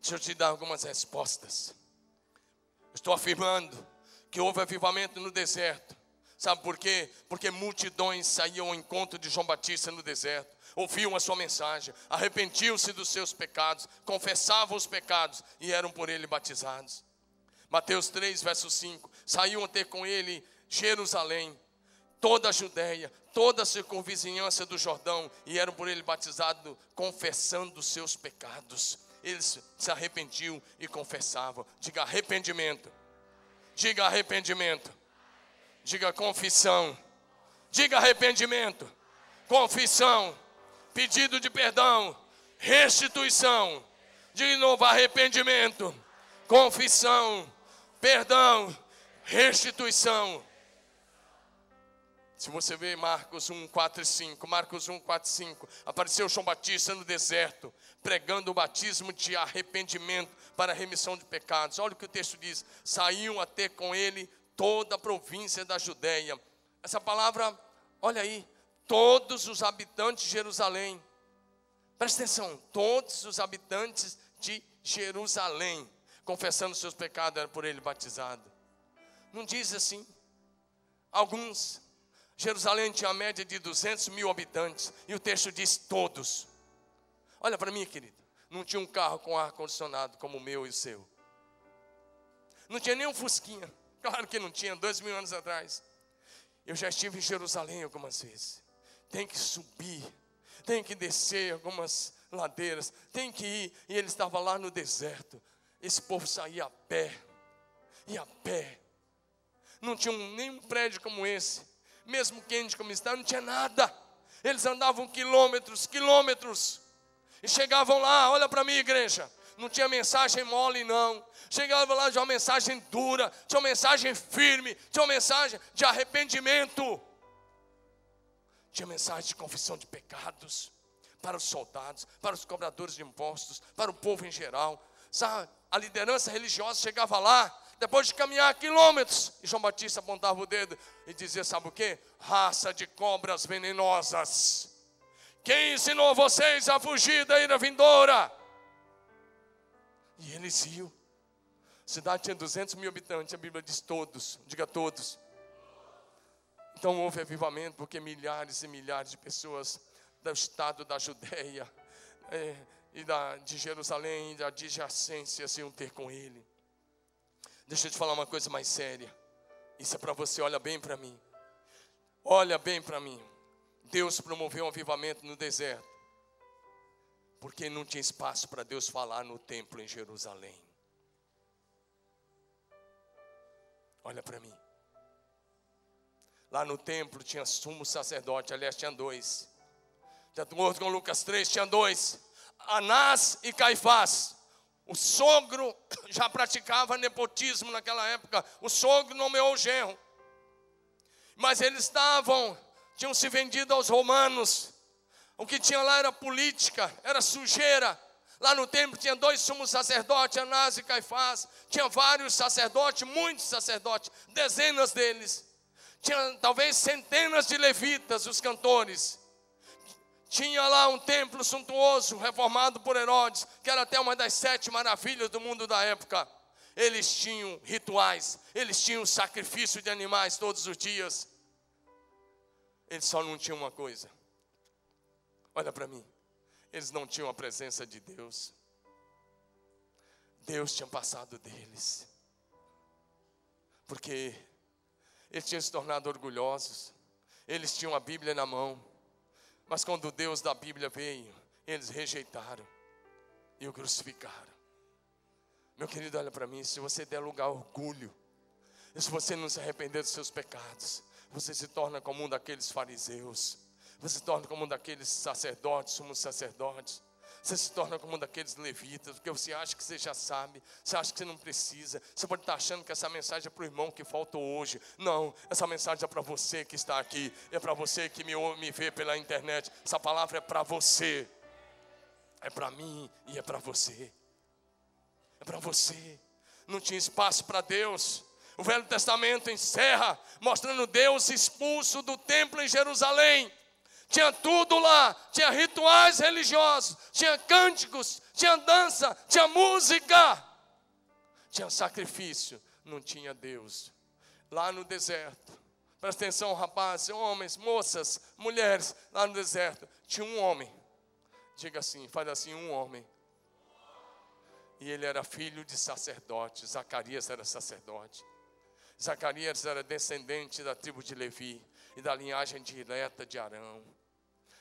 [SPEAKER 2] Deixa eu te dar algumas respostas. Estou afirmando que houve avivamento no deserto. Sabe por quê? Porque multidões saíam ao encontro de João Batista no deserto, ouviam a sua mensagem, arrependiam-se dos seus pecados, confessavam os pecados e eram por ele batizados. Mateus 3, verso 5: Saíam ter com ele Jerusalém, toda a Judéia, toda a circunvizinhança do Jordão, e eram por ele batizados, confessando os seus pecados eles se arrependiam e confessavam. Diga arrependimento. Diga arrependimento. Diga confissão. Diga arrependimento. Confissão. Pedido de perdão. Restituição. De novo, arrependimento. Confissão. Perdão. Restituição. Se você vê Marcos 1, 4 e 5, Marcos 1, 4 e 5, apareceu João Batista no deserto, pregando o batismo de arrependimento para remissão de pecados. Olha o que o texto diz: saíam a ter com ele toda a província da Judéia. Essa palavra, olha aí, todos os habitantes de Jerusalém. Presta atenção, todos os habitantes de Jerusalém, confessando seus pecados, era por ele batizado. Não diz assim. Alguns. Jerusalém tinha a média de 200 mil habitantes. E o texto diz todos. Olha para mim, querido. Não tinha um carro com ar-condicionado como o meu e o seu. Não tinha nem um Fusquinha. Claro que não tinha, dois mil anos atrás. Eu já estive em Jerusalém algumas vezes. Tem que subir, tem que descer algumas ladeiras, tem que ir. E ele estava lá no deserto. Esse povo saía a pé, e a pé. Não tinha um, nenhum prédio como esse, mesmo quente como está, não tinha nada. Eles andavam quilômetros, quilômetros, e chegavam lá. Olha para mim, igreja não tinha mensagem mole, não. Chegava lá, tinha uma mensagem dura, tinha uma mensagem firme, tinha uma mensagem de arrependimento, tinha mensagem de confissão de pecados para os soldados, para os cobradores de impostos, para o povo em geral. Sabe, a liderança religiosa chegava lá, depois de caminhar quilômetros, e João Batista apontava o dedo e dizia: Sabe o que? Raça de cobras venenosas. Quem ensinou vocês a fugir da ira vindoura? E eles iam. A cidade tinha 200 mil habitantes, a Bíblia diz todos, diga todos. Então houve avivamento, porque milhares e milhares de pessoas do estado da Judéia é, e da, de Jerusalém e da adjacência se iam ter com ele. Deixa eu te falar uma coisa mais séria. Isso é para você, olha bem para mim. Olha bem para mim. Deus promoveu um avivamento no deserto porque não tinha espaço para Deus falar no templo em Jerusalém. Olha para mim. Lá no templo tinha sumo sacerdote, aliás, tinha dois. De acordo com Lucas 3, tinha dois: Anás e Caifás. O sogro já praticava nepotismo naquela época. O sogro nomeou o genro. Mas eles estavam, tinham se vendido aos romanos o que tinha lá era política, era sujeira. Lá no templo tinha dois sumos sacerdotes, Anás e Caifás. Tinha vários sacerdotes, muitos sacerdotes, dezenas deles. Tinha talvez centenas de levitas, os cantores. Tinha lá um templo suntuoso, reformado por Herodes, que era até uma das sete maravilhas do mundo da época. Eles tinham rituais, eles tinham sacrifício de animais todos os dias. Eles só não tinham uma coisa: Olha para mim. Eles não tinham a presença de Deus. Deus tinha passado deles. Porque eles tinham se tornado orgulhosos. Eles tinham a Bíblia na mão. Mas quando Deus da Bíblia veio, eles rejeitaram e o crucificaram. Meu querido, olha para mim, se você der lugar ao orgulho, e se você não se arrepender dos seus pecados, você se torna como um daqueles fariseus você se torna como um daqueles sacerdotes, somos sacerdotes. Você se torna como um daqueles levitas, porque você acha que você já sabe, você acha que você não precisa. Você pode estar achando que essa mensagem é para o irmão que faltou hoje. Não, essa mensagem é para você que está aqui, é para você que me, me vê pela internet. Essa palavra é para você, é para mim e é para você. É para você. Não tinha espaço para Deus. O Velho Testamento encerra mostrando Deus expulso do templo em Jerusalém tinha tudo lá, tinha rituais religiosos, tinha cânticos, tinha dança, tinha música, tinha sacrifício, não tinha Deus. Lá no deserto, presta atenção, rapazes, homens, moças, mulheres, lá no deserto, tinha um homem, diga assim, faz assim: um homem. E ele era filho de sacerdote, Zacarias era sacerdote. Zacarias era descendente da tribo de Levi e da linhagem direta de Arão.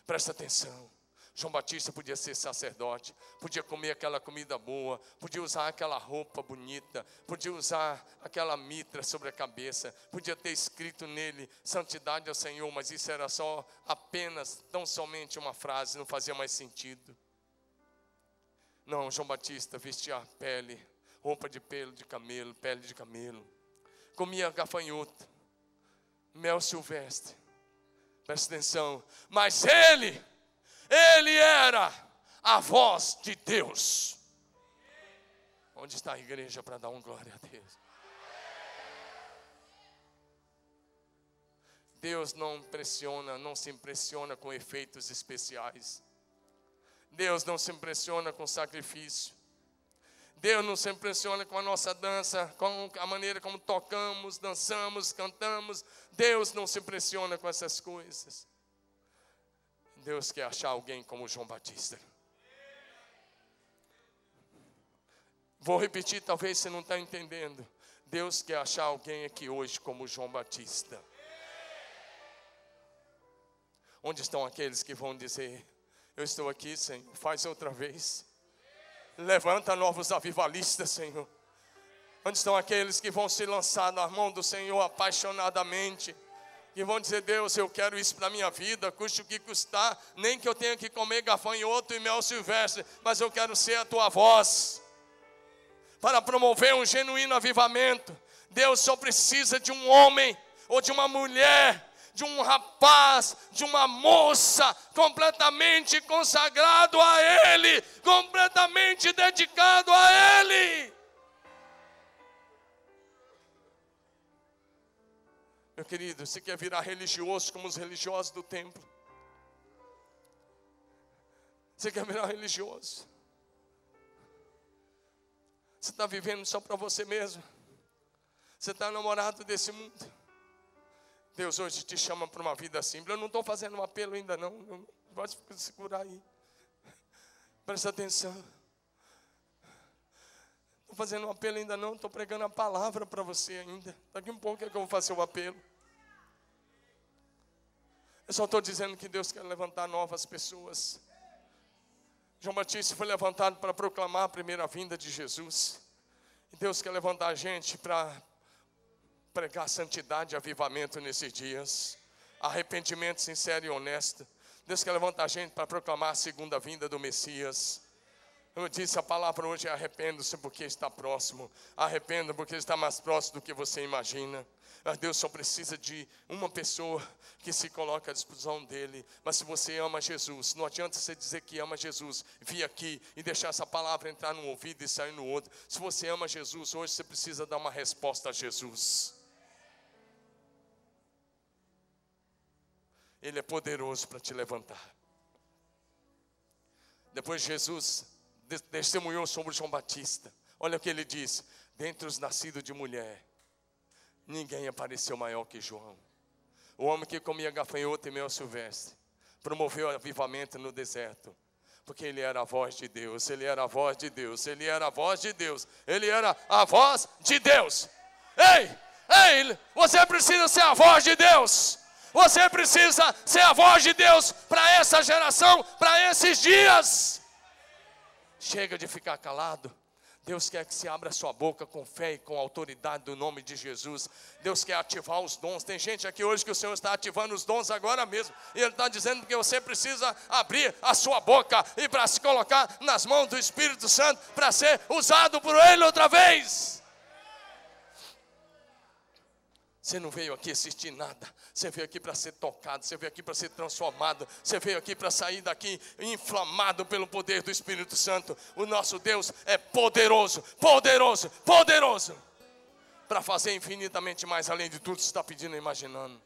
[SPEAKER 2] Presta atenção. João Batista podia ser sacerdote, podia comer aquela comida boa, podia usar aquela roupa bonita, podia usar aquela mitra sobre a cabeça, podia ter escrito nele santidade ao Senhor, mas isso era só apenas, tão somente uma frase, não fazia mais sentido. Não, João Batista vestia pele, roupa de pelo de camelo, pele de camelo, comia gafanhoto, mel silvestre, Presta atenção. Mas ele, ele era a voz de Deus. Onde está a igreja para dar um glória a Deus? Deus não impressiona, não se impressiona com efeitos especiais. Deus não se impressiona com sacrifício. Deus não se impressiona com a nossa dança, com a maneira como tocamos, dançamos, cantamos. Deus não se impressiona com essas coisas. Deus quer achar alguém como João Batista. Vou repetir, talvez você não está entendendo. Deus quer achar alguém aqui hoje como João Batista. Onde estão aqueles que vão dizer: Eu estou aqui, Senhor, faz outra vez. Levanta novos avivalistas, Senhor. Onde estão aqueles que vão se lançar na mão do Senhor apaixonadamente? Que vão dizer, Deus, eu quero isso para a minha vida, custe o que custar, nem que eu tenha que comer gafanhoto e mel silvestre, mas eu quero ser a tua voz. Para promover um genuíno avivamento, Deus só precisa de um homem ou de uma mulher de um rapaz, de uma moça, completamente consagrado a Ele, completamente dedicado a Ele. Meu querido, você quer virar religioso como os religiosos do templo? Você quer virar religioso? Você está vivendo só para você mesmo? Você está namorado desse mundo? Deus hoje te chama para uma vida simples. Eu não estou fazendo um apelo ainda não. Pode segurar aí. Presta atenção. Estou fazendo um apelo ainda não. Estou pregando a palavra para você ainda. Daqui um pouco é que eu vou fazer o apelo. Eu só estou dizendo que Deus quer levantar novas pessoas. João Batista foi levantado para proclamar a primeira vinda de Jesus. E Deus quer levantar a gente para pregar santidade e avivamento nesses dias. Arrependimento sincero e honesto. Deus quer levantar a gente para proclamar a segunda vinda do Messias. Eu disse a palavra hoje: arrependa-se porque está próximo. Arrependa porque está mais próximo do que você imagina. Deus só precisa de uma pessoa que se coloque à disposição dele. Mas se você ama Jesus, não adianta você dizer que ama Jesus, vir aqui e deixar essa palavra entrar num ouvido e sair no outro. Se você ama Jesus, hoje você precisa dar uma resposta a Jesus. Ele é poderoso para te levantar. Depois Jesus testemunhou sobre João Batista. Olha o que ele diz: dentre os nascidos de mulher, ninguém apareceu maior que João. O homem que comia gafanhoto e mel silvestre, promoveu avivamento no deserto, porque ele era a voz de Deus, ele era a voz de Deus, ele era a voz de Deus, ele era a voz de Deus. Ei, ei, você precisa ser a voz de Deus. Você precisa ser a voz de Deus para essa geração, para esses dias. Chega de ficar calado. Deus quer que se abra sua boca com fé e com autoridade do nome de Jesus. Deus quer ativar os dons. Tem gente aqui hoje que o Senhor está ativando os dons agora mesmo. E Ele está dizendo que você precisa abrir a sua boca e para se colocar nas mãos do Espírito Santo para ser usado por Ele outra vez. Você não veio aqui assistir nada. Você veio aqui para ser tocado. Você veio aqui para ser transformado. Você veio aqui para sair daqui inflamado pelo poder do Espírito Santo. O nosso Deus é poderoso, poderoso, poderoso. Para fazer infinitamente mais além de tudo que está pedindo e imaginando.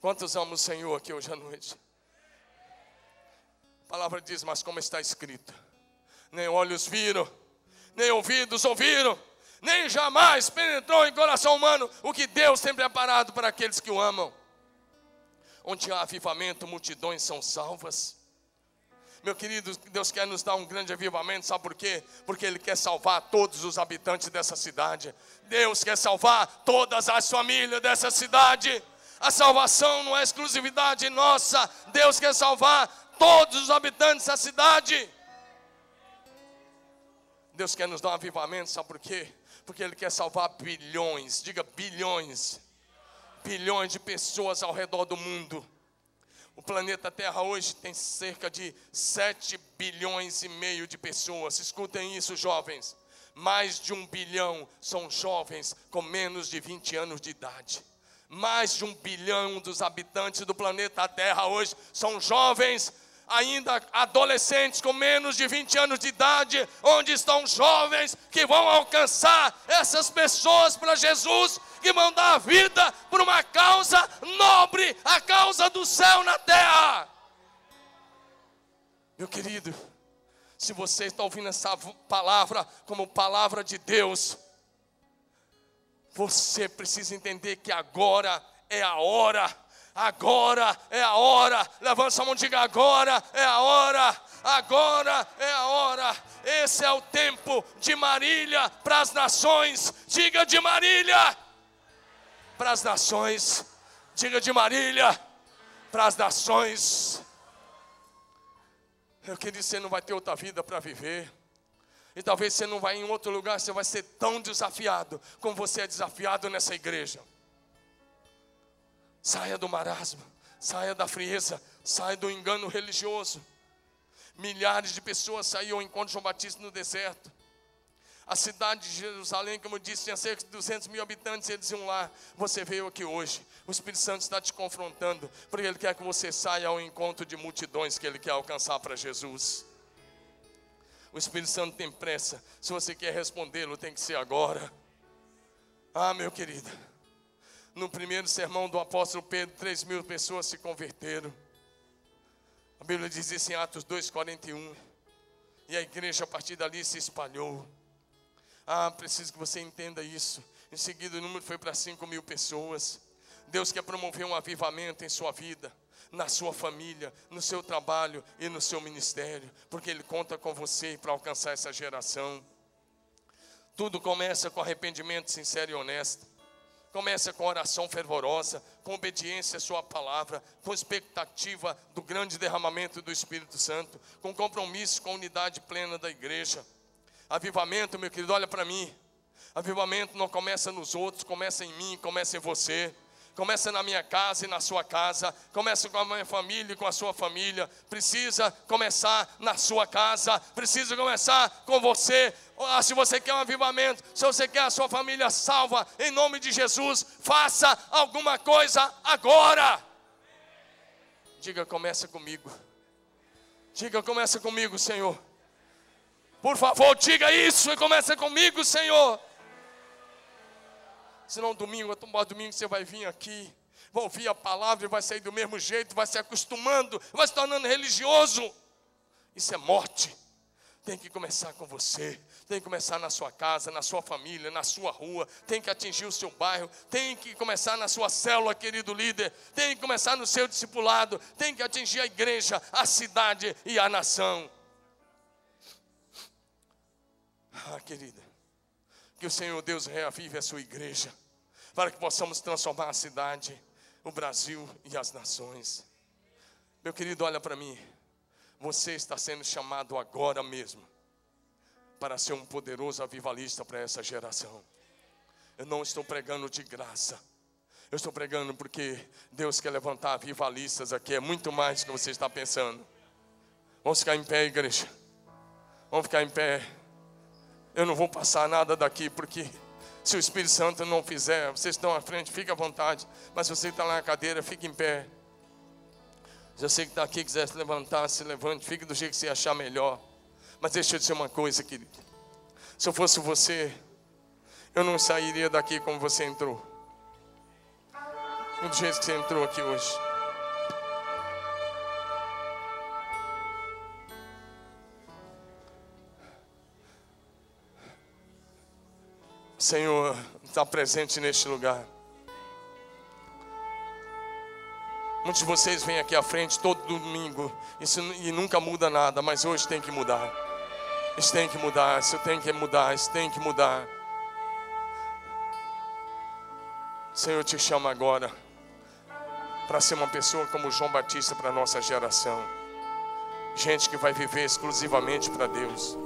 [SPEAKER 2] Quantos amam o Senhor aqui hoje à noite? A palavra diz, mas como está escrito: nem olhos viram, nem ouvidos ouviram nem jamais penetrou em coração humano o que Deus tem preparado para aqueles que o amam. Onde há avivamento, multidões são salvas. Meu querido, Deus quer nos dar um grande avivamento, sabe por quê? Porque Ele quer salvar todos os habitantes dessa cidade. Deus quer salvar todas as famílias dessa cidade. A salvação não é exclusividade nossa. Deus quer salvar todos os habitantes da cidade. Deus quer nos dar um avivamento, sabe por quê? Porque Ele quer salvar bilhões, diga bilhões, bilhões de pessoas ao redor do mundo. O planeta Terra hoje tem cerca de 7 bilhões e meio de pessoas. Escutem isso, jovens. Mais de um bilhão são jovens com menos de 20 anos de idade. Mais de um bilhão dos habitantes do planeta Terra hoje são jovens ainda adolescentes com menos de 20 anos de idade, onde estão jovens que vão alcançar essas pessoas para Jesus, que vão dar a vida por uma causa nobre, a causa do céu na terra. Meu querido, Se você está ouvindo essa palavra como palavra de Deus, você precisa entender que agora é a hora. Agora é a hora. Levanta sua mão e diga: agora é a hora. Agora é a hora. Esse é o tempo de Marília para as nações. Diga de Marília para as nações. Diga de Marília para as nações. Eu queria dizer, não vai ter outra vida para viver. E talvez você não vai em outro lugar, você vai ser tão desafiado como você é desafiado nessa igreja. Saia do marasmo, saia da frieza, saia do engano religioso. Milhares de pessoas saíram ao encontro de João Batista no deserto. A cidade de Jerusalém, como eu disse, tinha cerca de 200 mil habitantes. Eles diziam lá: Você veio aqui hoje. O Espírito Santo está te confrontando, porque Ele quer que você saia ao encontro de multidões que Ele quer alcançar para Jesus. O Espírito Santo tem pressa. Se você quer respondê-lo, tem que ser agora. Ah, meu querido. No primeiro sermão do apóstolo Pedro, 3 mil pessoas se converteram. A Bíblia diz isso em Atos 2,41. E a igreja a partir dali se espalhou. Ah, preciso que você entenda isso. Em seguida, o número foi para 5 mil pessoas. Deus quer promover um avivamento em sua vida, na sua família, no seu trabalho e no seu ministério, porque Ele conta com você para alcançar essa geração. Tudo começa com arrependimento sincero e honesto. Começa com oração fervorosa, com obediência à Sua palavra, com expectativa do grande derramamento do Espírito Santo, com compromisso com a unidade plena da igreja. Avivamento, meu querido, olha para mim. Avivamento não começa nos outros, começa em mim, começa em você. Começa na minha casa e na sua casa, começa com a minha família e com a sua família. Precisa começar na sua casa, precisa começar com você. Ah, se você quer um avivamento, se você quer a sua família salva, em nome de Jesus, faça alguma coisa agora. Diga, começa comigo. Diga, começa comigo, Senhor. Por favor, diga isso e comece comigo, Senhor. Senão domingo, domingo você vai vir aqui, vai ouvir a palavra e vai sair do mesmo jeito, vai se acostumando, vai se tornando religioso. Isso é morte. Tem que começar com você, tem que começar na sua casa, na sua família, na sua rua, tem que atingir o seu bairro, tem que começar na sua célula, querido líder, tem que começar no seu discipulado, tem que atingir a igreja, a cidade e a nação. Ah, querida, que o Senhor Deus reavive a sua igreja, para que possamos transformar a cidade, o Brasil e as nações. Meu querido, olha para mim. Você está sendo chamado agora mesmo para ser um poderoso avivalista para essa geração. Eu não estou pregando de graça. Eu estou pregando porque Deus quer levantar avivalistas aqui. É muito mais do que você está pensando. Vamos ficar em pé, igreja. Vamos ficar em pé eu não vou passar nada daqui, porque se o Espírito Santo não fizer, vocês estão à frente, fique à vontade. Mas se você está lá na cadeira, fique em pé. Se você que está aqui quiser se levantar, se levante, fique do jeito que você achar melhor. Mas deixa eu dizer uma coisa, querido. Se eu fosse você, eu não sairia daqui como você entrou. Do jeito que você entrou aqui hoje. Senhor, está presente neste lugar. Muitos de vocês vêm aqui à frente todo domingo isso, e nunca muda nada, mas hoje tem que mudar. Isso tem que mudar, isso tem que mudar, isso tem que mudar. Senhor, eu te chamo agora para ser uma pessoa como João Batista para a nossa geração. Gente que vai viver exclusivamente para Deus